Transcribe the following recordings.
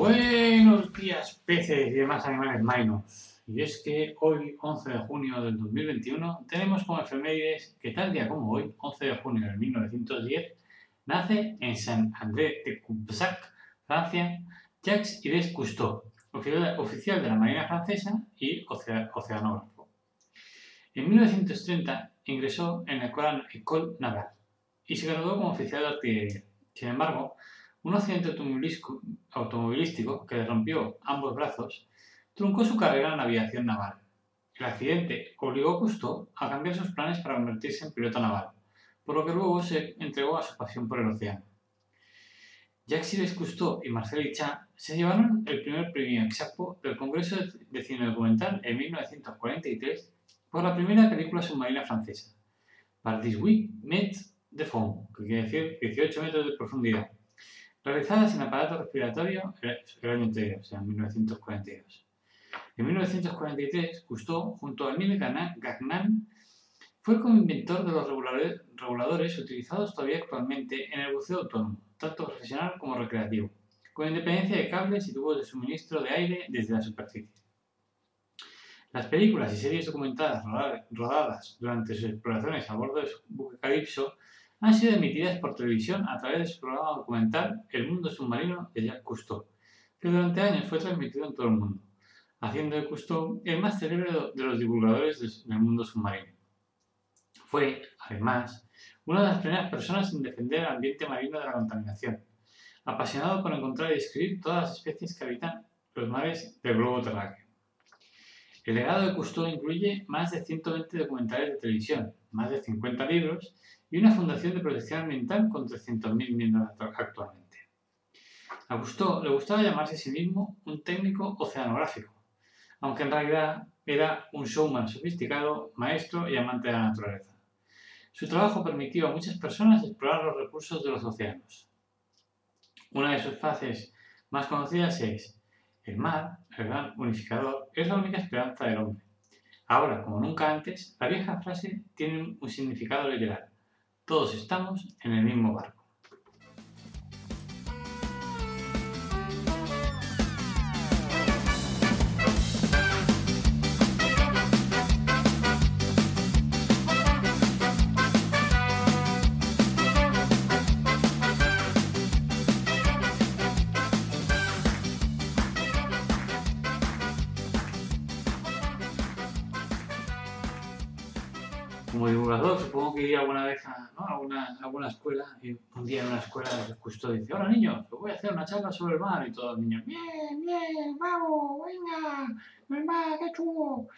Buenos días, peces y demás animales marinos. Y es que hoy, 11 de junio del 2021, tenemos como efemérides que tal día como hoy, 11 de junio de 1910, nace en Saint-André de Cubzac, Francia, Jacques-Yves Cousteau, oficial de la Marina Francesa y oceanógrafo. En 1930 ingresó en la École Naval y se graduó como oficial de artillería. Sin embargo, un accidente automovilístico que le rompió ambos brazos truncó su carrera en aviación naval. El accidente obligó a Cousteau a cambiar sus planes para convertirse en piloto naval, por lo que luego se entregó a su pasión por el océano. Jacques Cousteau y Marcel Ichat se llevaron el primer premio Exapo del Congreso de Cine Documental en 1943 por la primera película submarina francesa, Par 18 mètres de fond, que quiere decir 18 metros de profundidad, realizada sin aparato respiratorio anterior, o sea, en 1942. En 1943, Cousteau, junto a Emile Gagnan, fue como inventor de los reguladores utilizados todavía actualmente en el buceo autónomo, tanto profesional como recreativo, con independencia de cables y tubos de suministro de aire desde la superficie. Las películas y series documentadas rodadas durante sus exploraciones a bordo de buque Calypso han sido emitidas por televisión a través de su programa documental El mundo submarino de Jacques Cousteau, que durante años fue transmitido en todo el mundo, haciendo de Cousteau el más célebre de los divulgadores del mundo submarino. Fue, además, una de las primeras personas en defender el ambiente marino de la contaminación, apasionado por encontrar y describir todas las especies que habitan los mares del globo terráqueo. El legado de Cousteau incluye más de 120 documentales de televisión, más de 50 libros y una fundación de protección ambiental con 300.000 miembros actualmente. Le gustaba llamarse a sí mismo un técnico oceanográfico, aunque en realidad era un showman sofisticado, maestro y amante de la naturaleza. Su trabajo permitió a muchas personas explorar los recursos de los océanos. Una de sus fases más conocidas es el mar, el gran unificador, es la única esperanza del hombre. Ahora, como nunca antes, la vieja frase tiene un significado literal. Todos estamos en el mismo barco. Como divulgador, supongo que iría alguna vez a, alguna, alguna, escuela y un día en una escuela el custodio dice, hola niños, os voy a hacer una charla sobre el mar y todos los niños, bien, bien, vamos, venga, el mar, qué chulo.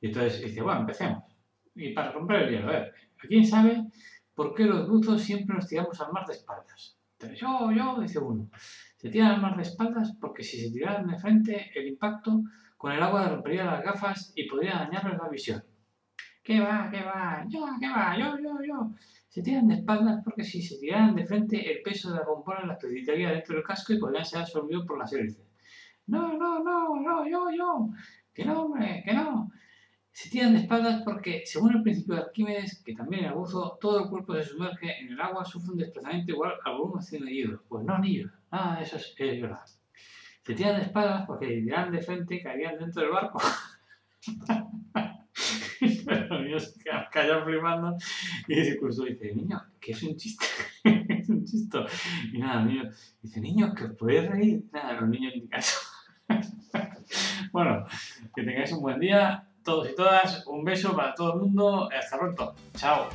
Y entonces dice, bueno, empecemos. Y para romper el hielo, a ver, ¿a quién sabe por qué los buzos siempre nos tiramos al mar de espaldas? Yo, yo, dice uno, se tiran al mar de espaldas porque si se tiraran de frente el impacto con el agua rompería las gafas y podría dañarles la visión. ¿Qué va? ¿Qué va? Yo, ¿qué va? Yo, yo, yo. Se tiran de espaldas porque si se tiraran de frente el peso de la compone las precipitaría dentro del casco y podrían ser absorbidos por las hélices. No, no, no, no, yo, yo. Que no, hombre, que no. Se tiran de espaldas porque, según el principio de Arquímedes, que también el abuso, todo el cuerpo se sumerge en el agua, sufre un desplazamiento igual al volumen de hielo. Pues no, niños, nada de eso es, es verdad. te tiran de espaldas porque si tiran de frente caerían dentro del barco. los niños callados flipando y el curso dice, niño, que es un chiste, es un chiste. Y nada, niño, dice, niño, que os podéis reír. Nada, los niños ni caso. bueno, que tengáis un buen día, todos y todas. Un beso para todo el mundo. Hasta pronto. Chao.